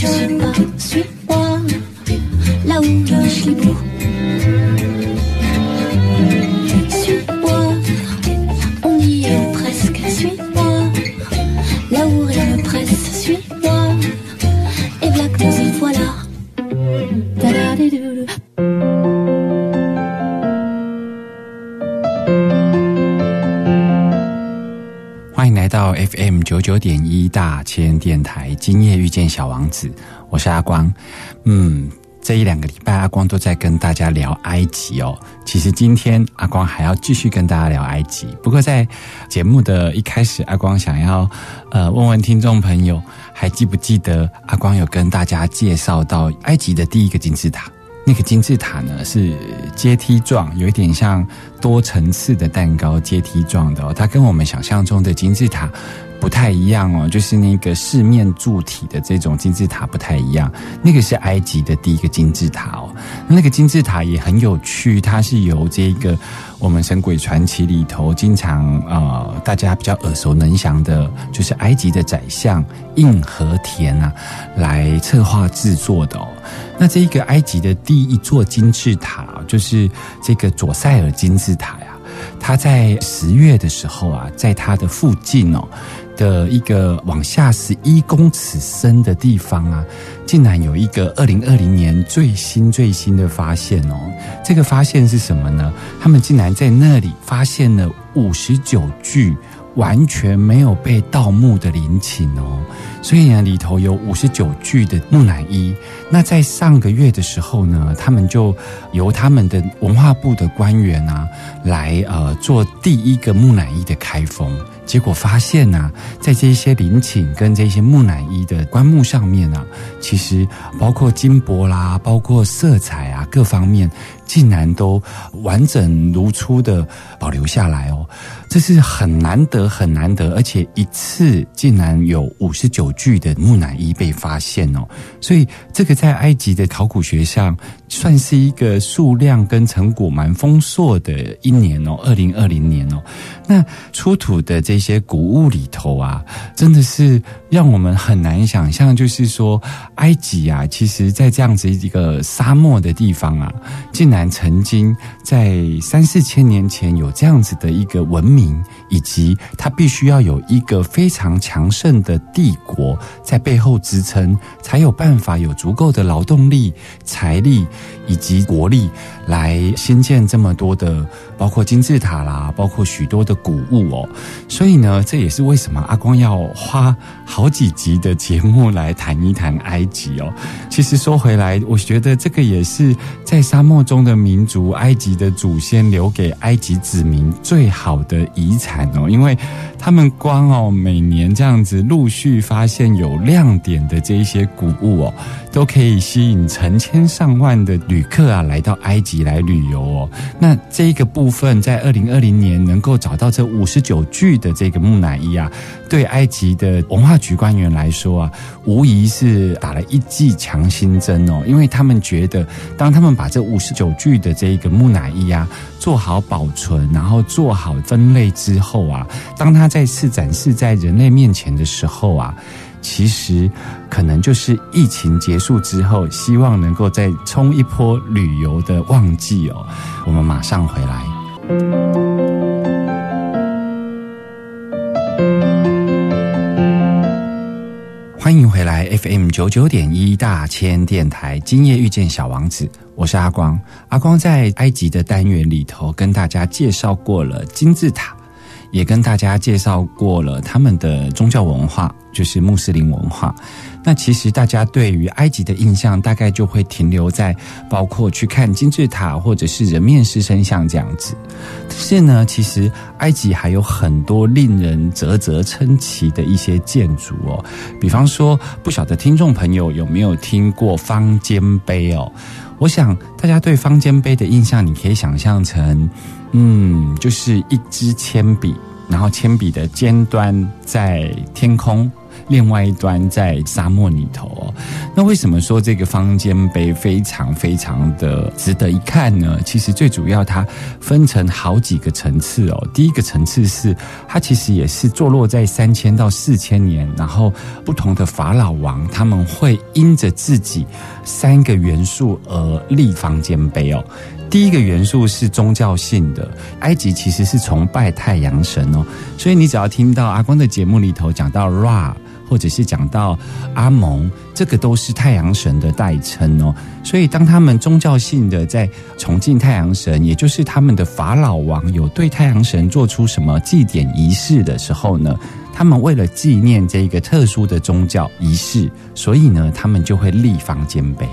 Je suis pas, suis pas là où je suis beau. 千电台，今夜遇见小王子，我是阿光。嗯，这一两个礼拜阿光都在跟大家聊埃及哦。其实今天阿光还要继续跟大家聊埃及，不过在节目的一开始，阿光想要呃问问听众朋友，还记不记得阿光有跟大家介绍到埃及的第一个金字塔？那个金字塔呢是阶梯状，有一点像多层次的蛋糕阶梯状的哦。它跟我们想象中的金字塔不太一样哦，就是那个四面柱体的这种金字塔不太一样。那个是埃及的第一个金字塔哦。那个金字塔也很有趣，它是由这个我们《神鬼传奇》里头经常呃大家比较耳熟能详的，就是埃及的宰相印和田啊来策划制作的哦。那这一个埃及的第一座金字塔，就是这个左塞尔金字塔呀，他在十月的时候啊，在他的附近哦的一个往下十一公尺深的地方啊，竟然有一个二零二零年最新最新的发现哦。这个发现是什么呢？他们竟然在那里发现了五十九具。完全没有被盗墓的陵寝哦，所以呢，里头有五十九具的木乃伊。那在上个月的时候呢，他们就由他们的文化部的官员啊，来呃做第一个木乃伊的开封。结果发现呢、在这些陵寝跟这些木乃伊的棺木上面啊，其实包括金箔啦，包括色彩啊各方面，竟然都完整如初的保留下来哦。这是很难得、很难得，而且一次竟然有五十九具的木乃伊被发现哦，所以这个在埃及的考古学上算是一个数量跟成果蛮丰硕的一年哦，二零二零年哦。那出土的这些古物里头啊，真的是让我们很难想象，就是说埃及啊，其实在这样子一个沙漠的地方啊，竟然曾经在三四千年前有这样子的一个文明，以及他必须要有一个非常强盛的帝国在背后支撑，才有办法有足够的劳动力、财力以及国力来新建这么多的，包括金字塔啦，包括许多的古物哦。所以呢，这也是为什么阿光要花好几集的节目来谈一谈埃及哦。其实说回来，我觉得这个也是在沙漠中的民族埃及的祖先留给埃及子民最好的遗产哦，因为他们光哦每年这样子陆续发现有亮点的这一些古物哦，都可以吸引成千上万的旅旅客啊来到埃及来旅游哦。那这一个部分在二零二零年能够找到这五十九具的这个木乃伊啊，对埃及的文化局官员来说啊，无疑是打了一剂强心针哦，因为他们觉得，当他们把这五十九具的这个木乃伊啊做好保存，然后做好分类之后啊，当它再次展示在人类面前的时候啊。其实，可能就是疫情结束之后，希望能够再冲一波旅游的旺季哦。我们马上回来。欢迎回来 FM 九九点一大千电台，今夜遇见小王子，我是阿光。阿光在埃及的单元里头跟大家介绍过了金字塔，也跟大家介绍过了他们的宗教文化，就是穆斯林文化。那其实大家对于埃及的印象，大概就会停留在包括去看金字塔或者是人面狮身像这样子。但是呢，其实埃及还有很多令人啧啧称奇的一些建筑哦，比方说，不晓得听众朋友有没有听过方尖碑哦？我想大家对方尖碑的印象，你可以想象成，嗯，就是一支铅笔，然后铅笔的尖端在天空。另外一端在沙漠里头哦，那为什么说这个方尖碑非常非常的值得一看呢？其实最主要它分成好几个层次哦。第一个层次是它其实也是坐落在三千到四千年，然后不同的法老王他们会因着自己三个元素而立方尖碑哦。第一个元素是宗教性的，埃及其实是崇拜太阳神哦，所以你只要听到阿光的节目里头讲到 Ra。或者是讲到阿蒙，这个都是太阳神的代称哦。所以当他们宗教性的在崇敬太阳神，也就是他们的法老王有对太阳神做出什么祭典仪式的时候呢，他们为了纪念这个特殊的宗教仪式，所以呢，他们就会立方尖碑。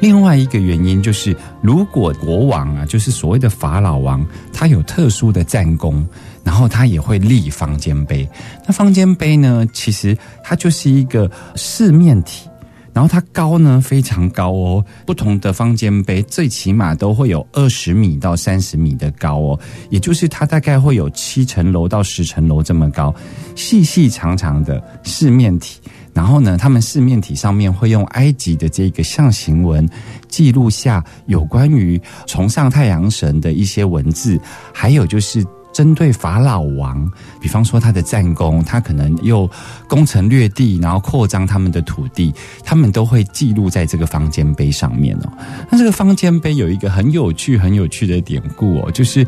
另外一个原因就是，如果国王啊，就是所谓的法老王，他有特殊的战功。然后他也会立方尖碑，那方尖碑呢？其实它就是一个四面体，然后它高呢非常高哦。不同的方尖碑最起码都会有二十米到三十米的高哦，也就是它大概会有七层楼到十层楼这么高，细细长长的四面体。然后呢，他们四面体上面会用埃及的这个象形文记录下有关于崇尚太阳神的一些文字，还有就是。针对法老王，比方说他的战功，他可能又攻城略地，然后扩张他们的土地，他们都会记录在这个方尖碑上面哦。那这个方尖碑有一个很有趣、很有趣的典故哦，就是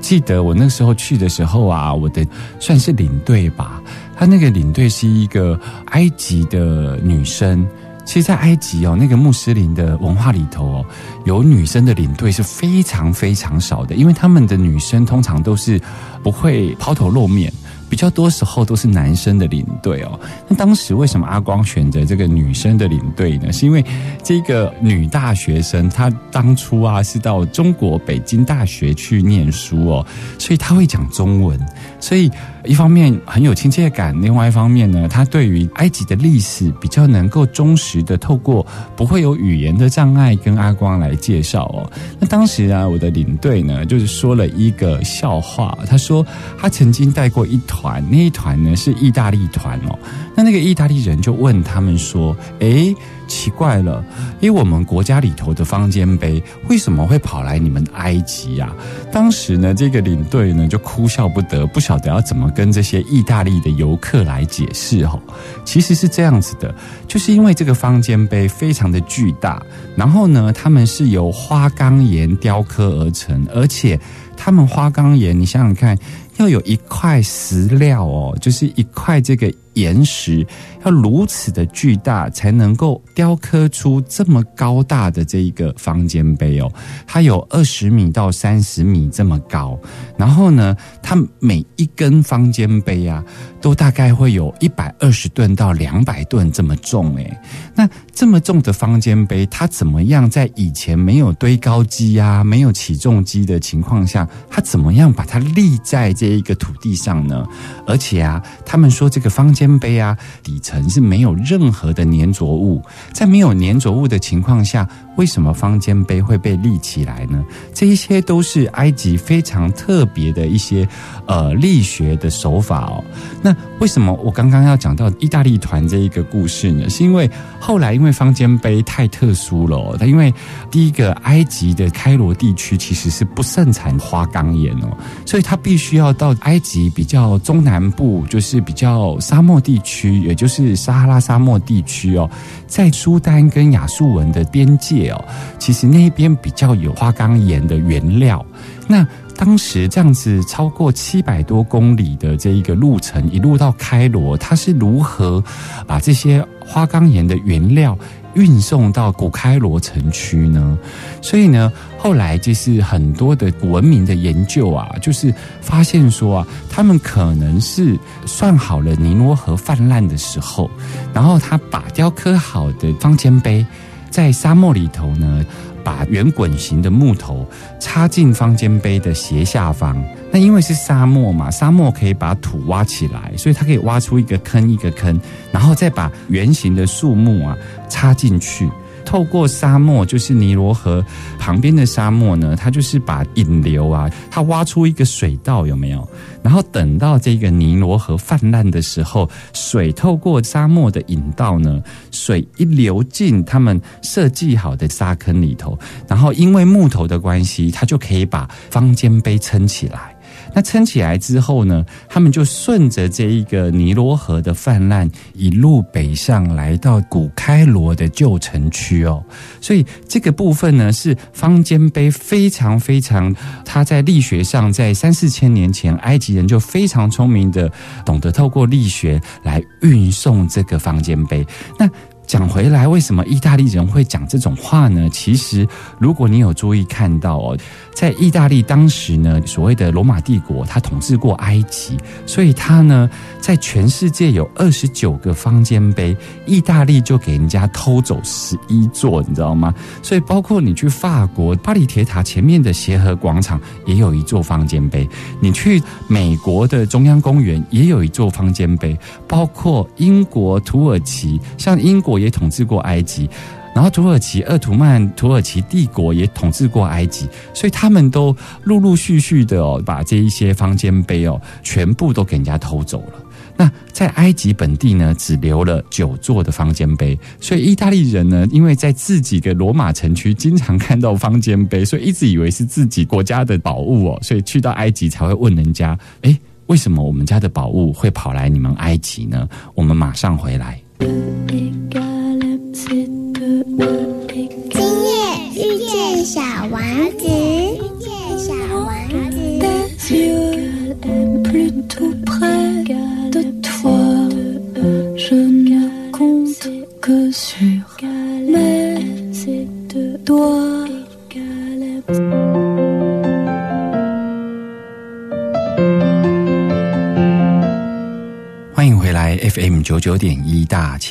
记得我那时候去的时候啊，我的算是领队吧，他那个领队是一个埃及的女生。其实，在埃及哦，那个穆斯林的文化里头哦，有女生的领队是非常非常少的，因为他们的女生通常都是不会抛头露面。比较多时候都是男生的领队哦。那当时为什么阿光选择这个女生的领队呢？是因为这个女大学生她当初啊是到中国北京大学去念书哦，所以她会讲中文，所以一方面很有亲切感，另外一方面呢，他对于埃及的历史比较能够忠实的透过不会有语言的障碍跟阿光来介绍哦。那当时啊，我的领队呢就是说了一个笑话，他说他曾经带过一团。那一团呢是意大利团哦，那那个意大利人就问他们说：“诶，奇怪了，因为我们国家里头的方尖碑为什么会跑来你们埃及呀？”当时呢，这个领队呢就哭笑不得，不晓得要怎么跟这些意大利的游客来解释哦。其实是这样子的，就是因为这个方尖碑非常的巨大，然后呢，他们是由花岗岩雕刻而成，而且他们花岗岩，你想想看。要有一块石料哦，就是一块这个。岩石要如此的巨大，才能够雕刻出这么高大的这一个方尖碑哦。它有二十米到三十米这么高，然后呢，它每一根方尖碑啊，都大概会有一百二十吨到两百吨这么重诶。那这么重的方尖碑，它怎么样在以前没有堆高机啊、没有起重机的情况下，它怎么样把它立在这一个土地上呢？而且啊，他们说这个方尖。碑啊，底层是没有任何的粘着物，在没有粘着物的情况下，为什么方尖碑会被立起来呢？这一些都是埃及非常特别的一些呃力学的手法哦。那为什么我刚刚要讲到意大利团这一个故事呢？是因为后来因为方尖碑太特殊了，它因为第一个埃及的开罗地区其实是不盛产花岗岩哦，所以它必须要到埃及比较中南部，就是比较沙漠。地区，也就是撒哈拉沙漠地区哦，在苏丹跟亚述文的边界哦，其实那边比较有花岗岩的原料。那当时这样子超过七百多公里的这一个路程，一路到开罗，它是如何把这些花岗岩的原料？运送到古开罗城区呢？所以呢，后来就是很多的文明的研究啊，就是发现说啊，他们可能是算好了尼罗河泛滥的时候，然后他把雕刻好的方尖碑在沙漠里头呢。把圆滚形的木头插进方尖碑的斜下方，那因为是沙漠嘛，沙漠可以把土挖起来，所以它可以挖出一个坑一个坑，然后再把圆形的树木啊插进去。透过沙漠，就是尼罗河旁边的沙漠呢，它就是把引流啊，它挖出一个水道，有没有？然后等到这个尼罗河泛滥的时候，水透过沙漠的引道呢，水一流进他们设计好的沙坑里头，然后因为木头的关系，它就可以把方尖碑撑起来。那撑起来之后呢，他们就顺着这一个尼罗河的泛滥，一路北上来到古开罗的旧城区哦。所以这个部分呢，是方尖碑非常非常，它在力学上，在三四千年前，埃及人就非常聪明的，懂得透过力学来运送这个方尖碑。那讲回来，为什么意大利人会讲这种话呢？其实，如果你有注意看到哦，在意大利当时呢，所谓的罗马帝国，它统治过埃及，所以它呢，在全世界有二十九个方尖碑，意大利就给人家偷走十一座，你知道吗？所以，包括你去法国巴黎铁塔前面的协和广场也有一座方尖碑，你去美国的中央公园也有一座方尖碑，包括英国、土耳其，像英国。也统治过埃及，然后土耳其鄂图曼土耳其帝国也统治过埃及，所以他们都陆陆续续的哦，把这一些方尖碑哦，全部都给人家偷走了。那在埃及本地呢，只留了九座的方尖碑，所以意大利人呢，因为在自己的罗马城区经常看到方尖碑，所以一直以为是自己国家的宝物哦，所以去到埃及才会问人家：哎，为什么我们家的宝物会跑来你们埃及呢？我们马上回来。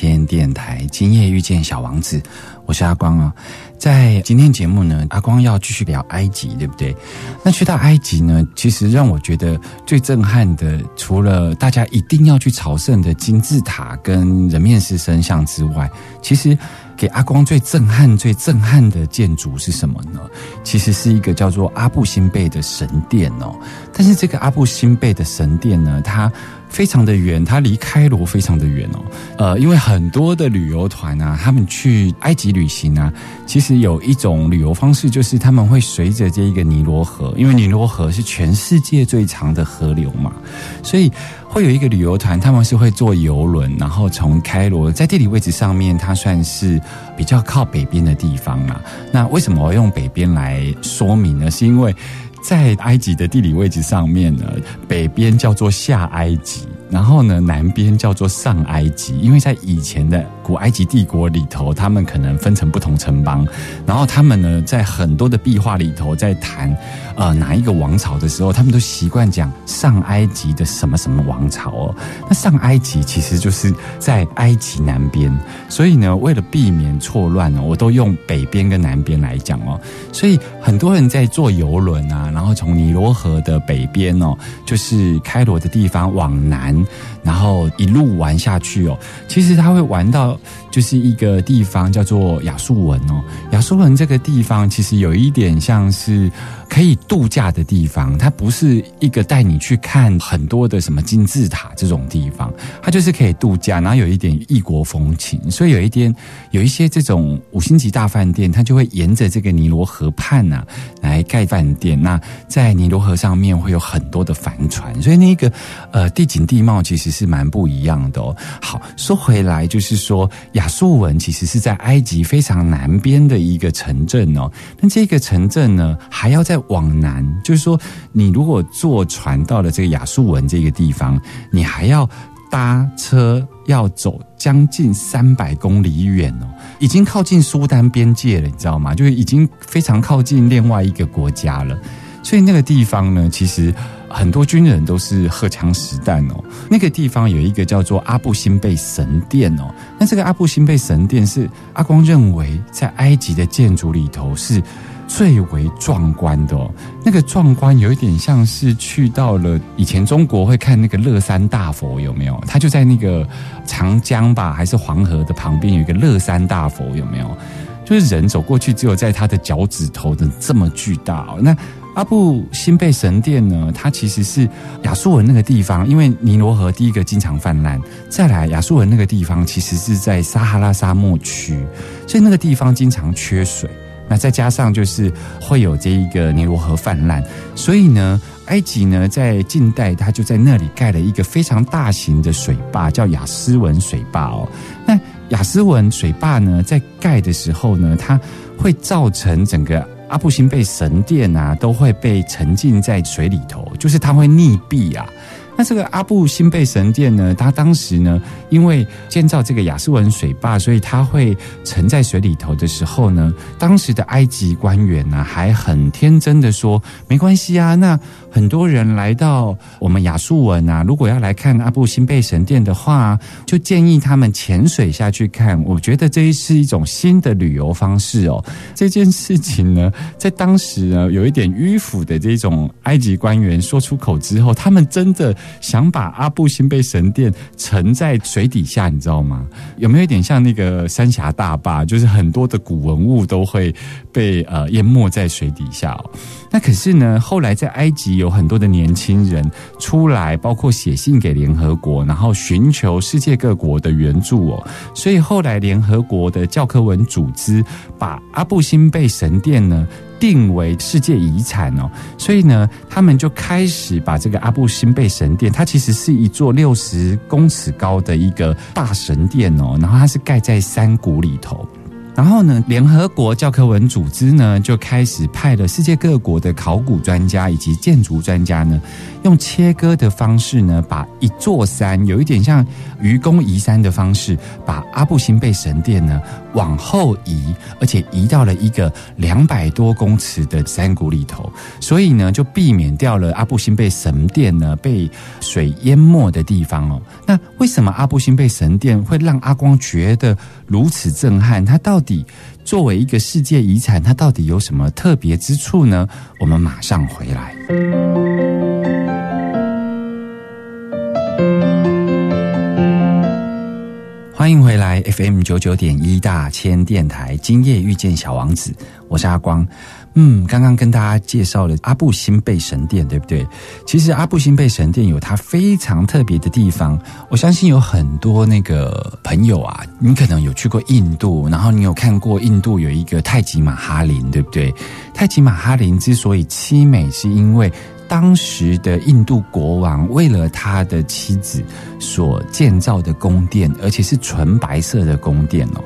千电台，今夜遇见小王子，我是阿光啊。在今天节目呢，阿光要继续聊埃及，对不对？那去到埃及呢，其实让我觉得最震撼的，除了大家一定要去朝圣的金字塔跟人面狮身像之外，其实给阿光最震撼、最震撼的建筑是什么呢？其实是一个叫做阿布辛贝的神殿哦。但是这个阿布辛贝的神殿呢，它非常的远，它离开罗非常的远哦。呃，因为很多的旅游团啊，他们去埃及旅行啊，其实有一种旅游方式，就是他们会随着这一个尼罗河，因为尼罗河是全世界最长的河流嘛，所以会有一个旅游团，他们是会坐游轮，然后从开罗，在地理位置上面，它算是比较靠北边的地方啊。那为什么我用北边来说明呢？是因为在埃及的地理位置上面呢，北边叫做下埃及，然后呢，南边叫做上埃及。因为在以前的古埃及帝国里头，他们可能分成不同城邦，然后他们呢，在很多的壁画里头，在谈呃哪一个王朝的时候，他们都习惯讲上埃及的什么什么王朝哦。那上埃及其实就是在埃及南边，所以呢，为了避免错乱呢，我都用北边跟南边来讲哦。所以很多人在坐游轮啊，然后从尼罗河的北边哦，就是开罗的地方往南，然后一路玩下去哦。其实他会玩到就是一个地方叫做亚述文哦。亚述文这个地方其实有一点像是可以度假的地方，它不是一个带你去看很多的什么金字塔这种地方，它就是可以度假，然后有一点异国风情。所以有一点有一些这种五星级大饭店，它就会沿着这个尼罗河畔呐、来盖饭店。那在尼罗河上面会有很多的帆船，所以那个呃地景地貌其实是蛮不一样的哦。好，说回来就是说，亚述文其实是在埃及非常南边的一个城镇哦。那这个城镇呢，还要在往南，就是说，你如果坐船到了这个亚述文这个地方，你还要。搭车要走将近三百公里远哦，已经靠近苏丹边界了，你知道吗？就是已经非常靠近另外一个国家了。所以那个地方呢，其实很多军人都是荷枪实弹哦。那个地方有一个叫做阿布辛贝神殿哦。那这个阿布辛贝神殿是阿光认为在埃及的建筑里头是最为壮观的哦。那个壮观有一点像是去到了以前中国会看那个乐山大佛有没有？他就在那个长江吧，还是黄河的旁边有一个乐山大佛有没有？就是人走过去，只有在他的脚趾头的这么巨大哦。那阿布辛贝神殿呢？它其实是亚述文那个地方，因为尼罗河第一个经常泛滥。再来，亚述文那个地方其实是在撒哈拉沙漠区，所以那个地方经常缺水。那再加上就是会有这一个尼罗河泛滥，所以呢，埃及呢在近代它就在那里盖了一个非常大型的水坝，叫雅斯文水坝哦。那雅斯文水坝呢，在盖的时候呢，它会造成整个。阿布辛贝神殿啊，都会被沉浸在水里头，就是它会溺毙啊。那这个阿布辛贝神殿呢，它当时呢，因为建造这个亚斯文水坝，所以它会沉在水里头的时候呢，当时的埃及官员呢，还很天真的说，没关系啊，那。很多人来到我们亚述文啊，如果要来看阿布辛贝神殿的话，就建议他们潜水下去看。我觉得这是一种新的旅游方式哦。这件事情呢，在当时呢，有一点迂腐的这种埃及官员说出口之后，他们真的想把阿布辛贝神殿沉在水底下，你知道吗？有没有一点像那个三峡大坝，就是很多的古文物都会被呃淹没在水底下哦。那可是呢，后来在埃及有很多的年轻人出来，包括写信给联合国，然后寻求世界各国的援助哦。所以后来联合国的教科文组织把阿布辛贝神殿呢定为世界遗产哦。所以呢，他们就开始把这个阿布辛贝神殿，它其实是一座六十公尺高的一个大神殿哦，然后它是盖在山谷里头。然后呢，联合国教科文组织呢就开始派了世界各国的考古专家以及建筑专家呢。用切割的方式呢，把一座山有一点像愚公移山的方式，把阿布辛贝神殿呢往后移，而且移到了一个两百多公尺的山谷里头，所以呢就避免掉了阿布辛贝神殿呢被水淹没的地方哦。那为什么阿布辛贝神殿会让阿光觉得如此震撼？它到底作为一个世界遗产，它到底有什么特别之处呢？我们马上回来。欢迎回来，FM 九九点一大千电台，今夜遇见小王子，我是阿光。嗯，刚刚跟大家介绍了阿布辛贝神殿，对不对？其实阿布辛贝神殿有它非常特别的地方。我相信有很多那个朋友啊，你可能有去过印度，然后你有看过印度有一个泰姬玛哈林，对不对？泰姬玛哈林之所以凄美，是因为。当时的印度国王为了他的妻子所建造的宫殿，而且是纯白色的宫殿哦。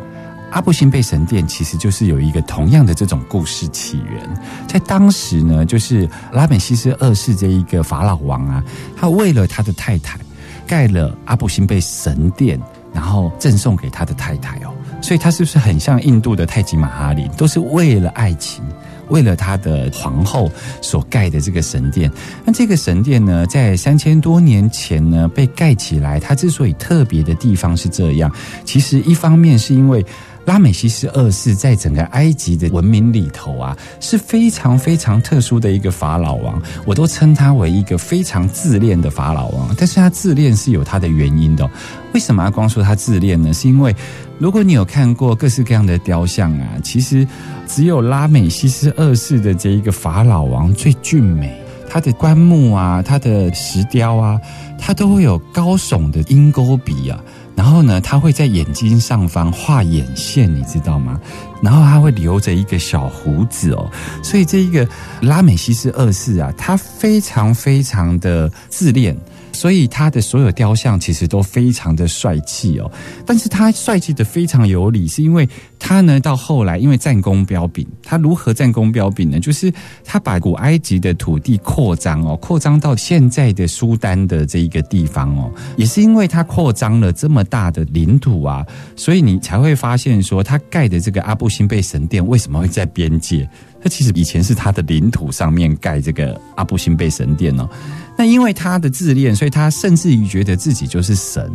阿布辛贝神殿其实就是有一个同样的这种故事起源。在当时呢，就是拉美西斯二世这一个法老王啊，他为了他的太太盖了阿布辛贝神殿，然后赠送给他的太太哦。所以，他是不是很像印度的泰姬玛哈里，都是为了爱情？为了他的皇后所盖的这个神殿，那这个神殿呢，在三千多年前呢被盖起来。它之所以特别的地方是这样，其实一方面是因为拉美西斯二世在整个埃及的文明里头啊是非常非常特殊的一个法老王，我都称他为一个非常自恋的法老王。但是他自恋是有他的原因的。为什么要光说他自恋呢？是因为如果你有看过各式各样的雕像啊，其实只有拉美西斯二世的这一个法老王最俊美，他的棺木啊，他的石雕啊，他都会有高耸的鹰钩鼻啊，然后呢，他会在眼睛上方画眼线，你知道吗？然后他会留着一个小胡子哦，所以这一个拉美西斯二世啊，他非常非常的自恋。所以他的所有雕像其实都非常的帅气哦，但是他帅气的非常有理，是因为他呢到后来因为战功彪炳，他如何战功彪炳呢？就是他把古埃及的土地扩张哦，扩张到现在的苏丹的这一个地方哦，也是因为他扩张了这么大的领土啊，所以你才会发现说他盖的这个阿布辛贝神殿为什么会在边界？他其实以前是他的领土上面盖这个阿布辛贝神殿哦。那因为他的自恋，所以他甚至于觉得自己就是神。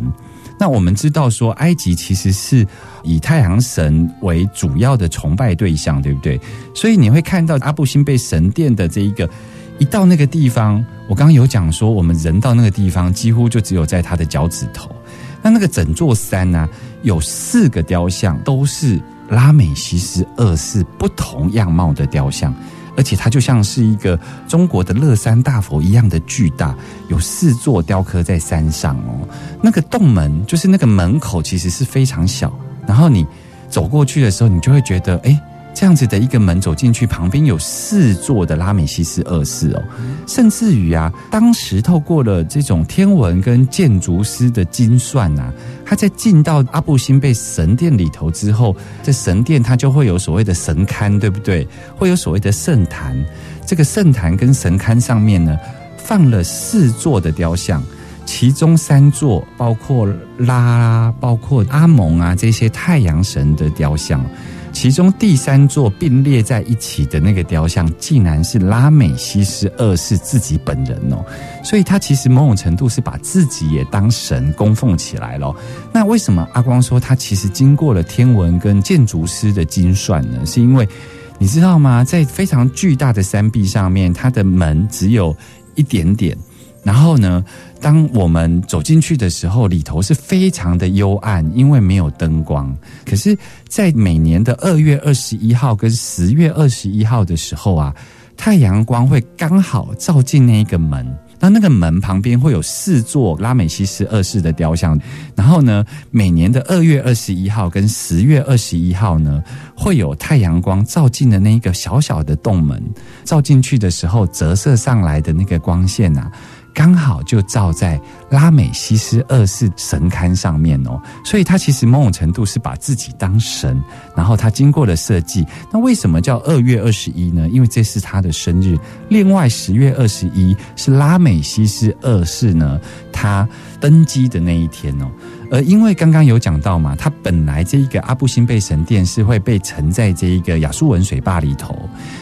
那我们知道说，埃及其实是以太阳神为主要的崇拜对象，对不对？所以你会看到阿布辛贝神殿的这一个，一到那个地方，我刚刚有讲说，我们人到那个地方，几乎就只有在他的脚趾头。那那个整座山呢，有四个雕像，都是拉美西斯二世不同样貌的雕像。而且它就像是一个中国的乐山大佛一样的巨大，有四座雕刻在山上哦。那个洞门就是那个门口，其实是非常小。然后你走过去的时候，你就会觉得，哎。这样子的一个门走进去，旁边有四座的拉美西斯二世哦，甚至于啊，当时透过了这种天文跟建筑师的精算啊，他在进到阿布辛贝神殿里头之后，这神殿它就会有所谓的神龛，对不对？会有所谓的圣坛，这个圣坛跟神龛上面呢，放了四座的雕像，其中三座包括拉，包括阿蒙啊这些太阳神的雕像。其中第三座并列在一起的那个雕像，竟然是拉美西斯二世自己本人哦，所以他其实某种程度是把自己也当神供奉起来了。那为什么阿光说他其实经过了天文跟建筑师的精算呢？是因为你知道吗？在非常巨大的山壁上面，它的门只有一点点。然后呢，当我们走进去的时候，里头是非常的幽暗，因为没有灯光。可是，在每年的二月二十一号跟十月二十一号的时候啊，太阳光会刚好照进那一个门。那那个门旁边会有四座拉美西斯二世的雕像。然后呢，每年的二月二十一号跟十月二十一号呢，会有太阳光照进的那一个小小的洞门，照进去的时候折射上来的那个光线啊。刚好就照在拉美西斯二世神龛上面哦，所以他其实某种程度是把自己当神，然后他经过了设计。那为什么叫二月二十一呢？因为这是他的生日。另外十月二十一是拉美西斯二世呢他登基的那一天哦。呃因为刚刚有讲到嘛，它本来这一个阿布辛贝神殿是会被沉在这一个亚述文水坝里头。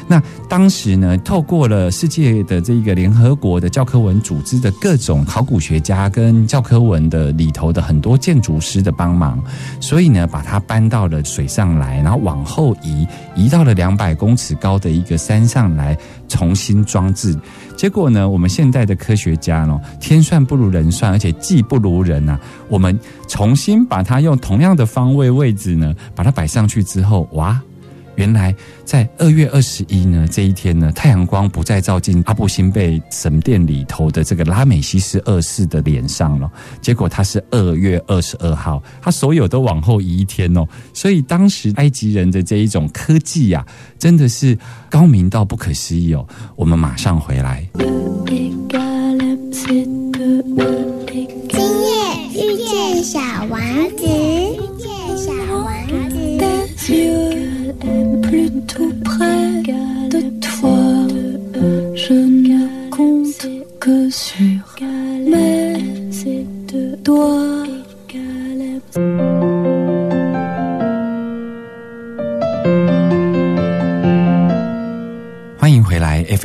那当时呢，透过了世界的这一个联合国的教科文组织的各种考古学家跟教科文的里头的很多建筑师的帮忙，所以呢，把它搬到了水上来，然后往后移，移到了两百公尺高的一个山上来重新装置。结果呢，我们现代的科学家呢，天算不如人算，而且技不如人呐。我们重新把它用同样的方位位置呢，把它摆上去之后，哇！原来在二月二十一呢这一天呢，太阳光不再照进阿布辛贝神殿里头的这个拉美西斯二世的脸上了。结果他是二月二十二号，他所有都往后移一天哦。所以当时埃及人的这一种科技呀，真的是高明到不可思议哦。我们马上回来。今夜遇见小王子，遇见小王子。Tout près de toi. Je ne compte que sur mes doigts.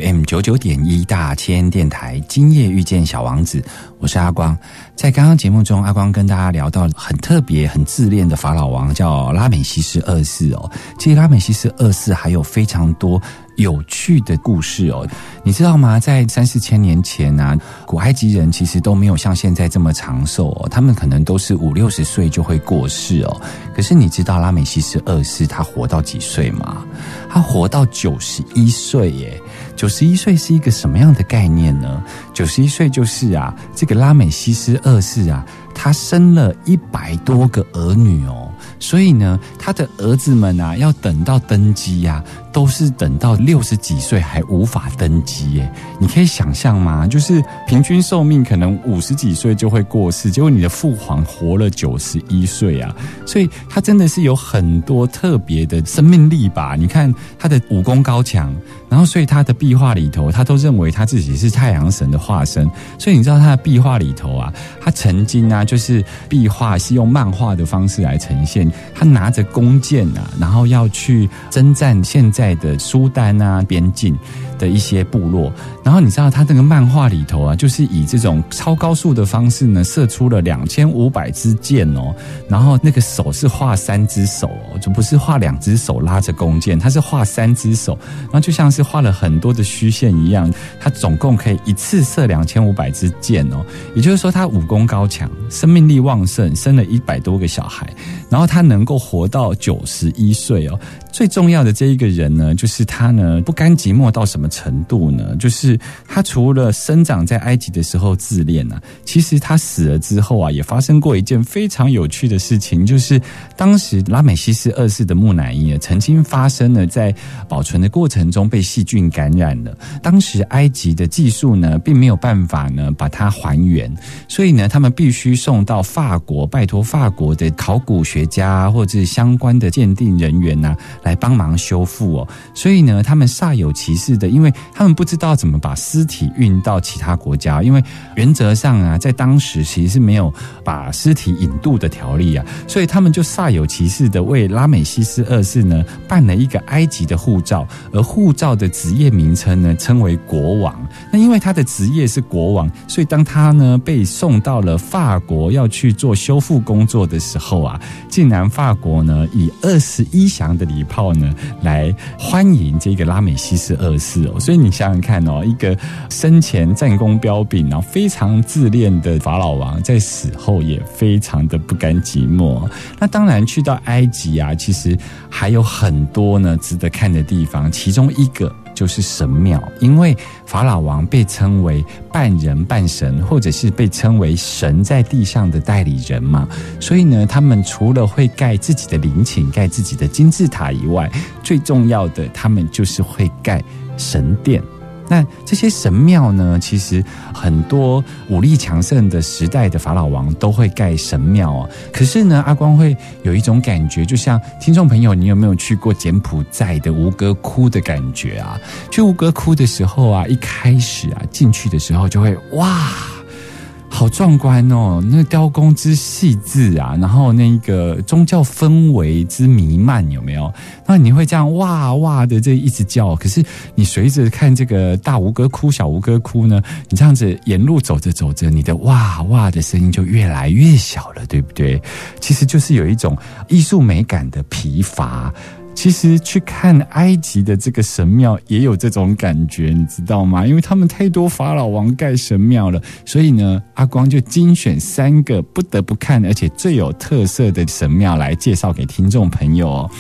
M 九九点一大千电台，今夜遇见小王子，我是阿光。在刚刚节目中，阿光跟大家聊到很特别、很自恋的法老王，叫拉美西斯二世哦。其实拉美西斯二世还有非常多。有趣的故事哦，你知道吗？在三四千年前啊，古埃及人其实都没有像现在这么长寿哦，他们可能都是五六十岁就会过世哦。可是你知道拉美西斯二世他活到几岁吗？他活到九十一岁耶！九十一岁是一个什么样的概念呢？九十一岁就是啊，这个拉美西斯二世啊，他生了一百多个儿女哦。所以呢，他的儿子们啊，要等到登基呀、都是等到六十几岁还无法登基耶。你可以想象吗？就是平均寿命可能五十几岁就会过世，结果你的父皇活了九十一岁啊，所以他真的是有很多特别的生命力吧？你看他的武功高强，然后所以他的壁画里头，他都认为他自己是太阳神的化身，所以你知道他的壁画里头啊，他曾经啊，就是壁画是用漫画的方式来呈现，他拿着弓箭啊，然后要去征战现在在的苏丹啊边境的一些部落，然后你知道他这个漫画里头啊，就是以这种超高速的方式呢，射出了两千五百支箭哦，然后那个手是画三只手哦，就不是画两只手拉着弓箭，他是画三只手，然后就像是画了很多的虚线一样，他总共可以一次射两千五百支箭哦，也就是说他武功高强，生命力旺盛，生了一百多个小孩，然后他能够活到九十一岁哦。最重要的这一个人呢，就是他呢不甘寂寞到什么程度呢？就是他除了生长在埃及的时候自恋啊，其实他死了之后啊，也发生过一件非常有趣的事情，就是当时拉美西斯二世的木乃伊啊，曾经发生了在保存的过程中被细菌感染了。当时埃及的技术呢，并没有办法呢把它还原，所以呢，他们必须送到法国，拜托法国的考古学家或者是相关的鉴定人员呐、来帮忙修复哦。所以呢，他们煞有其事的，因为他们不知道怎么把尸体运到其他国家，因为原则上啊，在当时其实是没有把尸体引渡的条例啊，所以他们就煞有其事的为拉美西斯二世呢办了一个埃及的护照，而护照的职业名称呢称为国王。那因为他的职业是国王，所以当他呢被送到了法国要去做修复工作的时候啊，竟然法国呢以二十一响的礼炮呢来欢迎这个拉美西斯二世哦。所以你想想看哦，一个生前战功彪炳，然后非常自恋的法老王，在死后也非常的不甘寂寞。那当然去到埃及啊，其实还有很多呢值得看的地方，其中一个。就是神庙，因为法老王被称为半人半神，或者是被称为神在地上的代理人嘛，所以呢，他们除了会盖自己的陵寝、盖自己的金字塔以外，最重要的，他们就是会盖神殿。那这些神庙呢，其实很多武力强盛的时代的法老王都会盖神庙啊。可是呢，阿光会有一种感觉，就像听众朋友，你有没有去过柬埔寨的吴哥窟的感觉啊？去吴哥窟的时候啊，一开始啊进去的时候就会哇。好壮观哦！那雕工之细致啊，然后那个宗教氛围之弥漫，有没有？那你会这样哇哇的这一直叫，可是你随着看这个大吴哥哭、小吴哥哭呢，你这样子沿路走着走着，你的哇哇的声音就越来越小了，对不对？其实就是有一种艺术美感的疲乏。其实去看埃及的这个神庙也有这种感觉，你知道吗？因为他们太多法老王盖神庙了，所以呢，阿光就精选三个不得不看而且最有特色的神庙来介绍给听众朋友哦。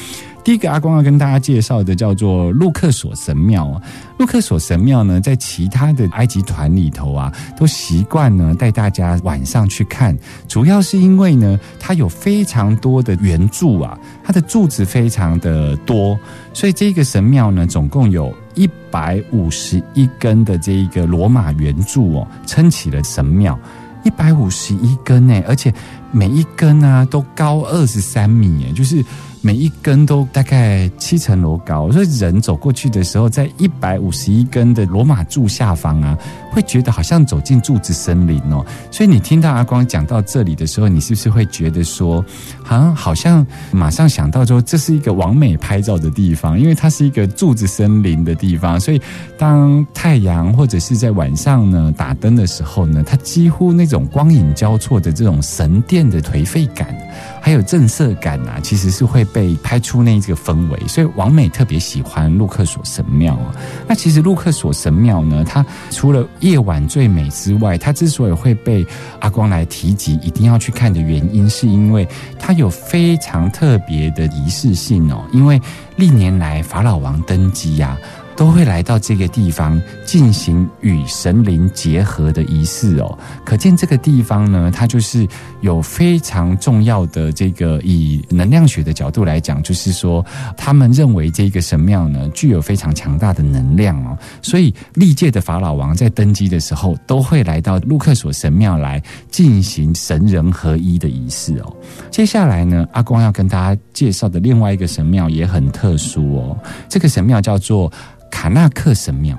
第一个阿光要跟大家介绍的叫做路克索神庙啊。路克索神庙呢，在其他的埃及团里头啊，都习惯呢带大家晚上去看，主要是因为呢，它有非常多的圆柱啊，它的柱子非常的多，所以这个神庙呢，总共有一百五十一根的这一个罗马圆柱哦，撑起了神庙。一百五十一根呢，而且每一根啊都高二十三米，哎，就是每一根都大概七层楼高，所以人走过去的时候，在一百五十一根的罗马柱下方啊，会觉得好像走进柱子森林哦。所以你听到阿光讲到这里的时候，你是不是会觉得说，好像好像马上想到说，这是一个完美拍照的地方，因为它是一个柱子森林的地方，所以当太阳或者是在晚上呢打灯的时候呢，它几乎那种光影交错的这种神殿的颓废感，还有震慑感啊，其实是会被拍出那一个氛围。所以王美特别喜欢路克索神庙啊。那其实路克索神庙呢，它除了夜晚最美之外，它之所以会被阿光来提及，一定要去看的原因，是因为它有非常特别的仪式性哦。因为历年来法老王登基呀、都会来到这个地方进行与神灵结合的仪式哦。可见这个地方呢，它就是有非常重要的这个以能量学的角度来讲，就是说他们认为这个神庙呢具有非常强大的能量哦，所以历届的法老王在登基的时候都会来到卢克索神庙来进行神人合一的仪式哦。接下来呢，阿光要跟大家介绍的另外一个神庙也很特殊哦，这个神庙叫做卡纳克神庙。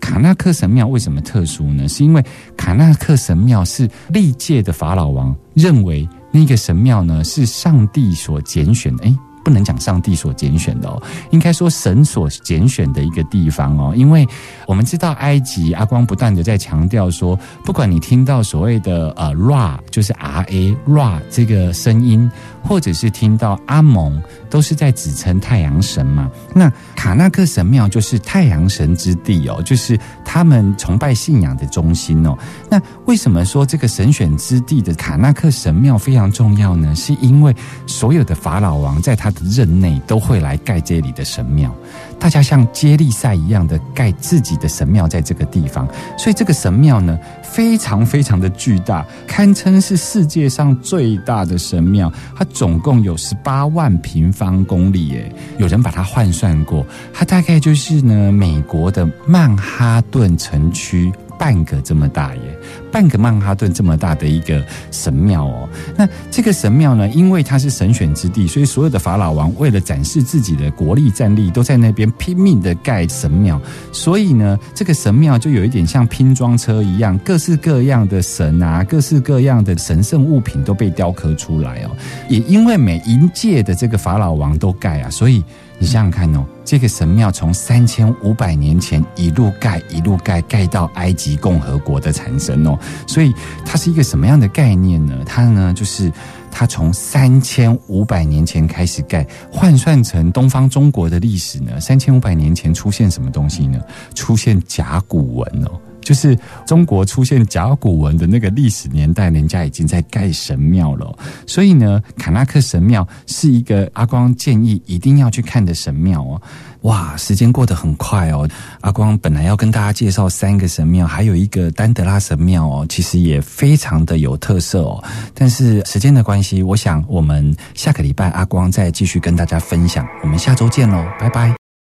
卡纳克神庙为什么特殊呢？是因为卡纳克神庙是历届的法老王认为那个神庙呢是上帝所拣选的。诶，不能讲上帝所拣选的哦，应该说神所拣选的一个地方哦。因为我们知道埃及，阿光不断的在强调说，不管你听到所谓的呃 Ra，就是 R A Ra 这个声音，或者是听到阿蒙，都是在指称太阳神嘛。那卡纳克神庙就是太阳神之地哦，就是他们崇拜信仰的中心哦。那为什么说这个神选之地的卡纳克神庙非常重要呢？是因为所有的法老王在他任内都会来盖这里的神庙，大家像接力赛一样的盖自己的神庙在这个地方，所以这个神庙呢非常非常的巨大，堪称是世界上最大的神庙。它总共有十八万平方公里，耶，有人把它换算过，它大概就是呢美国的曼哈顿城区。半个这么大耶，半个曼哈顿这么大的一个神庙哦。那这个神庙呢，因为它是神选之地，所以所有的法老王为了展示自己的国力战力，都在那边拼命的盖神庙。所以呢，这个神庙就有一点像拼装车一样，各式各样的神啊，各式各样的神圣物品都被雕刻出来哦。也因为每一届的这个法老王都盖啊，所以。你想想看哦，这个神庙从三千五百年前一路盖一路盖盖到埃及共和国的产生哦，所以它是一个什么样的概念呢？它呢就是它从三千五百年前开始盖，换算成东方中国的历史呢，三千五百年前出现什么东西呢？出现甲骨文哦。就是中国出现甲骨文的那个历史年代，人家已经在盖神庙了。所以呢，卡纳克神庙是一个阿光建议一定要去看的神庙哦。哇，时间过得很快哦。阿光本来要跟大家介绍三个神庙，还有一个丹德拉神庙哦，其实也非常的有特色哦。但是时间的关系，我想我们下个礼拜阿光再继续跟大家分享。我们下周见喽，拜拜。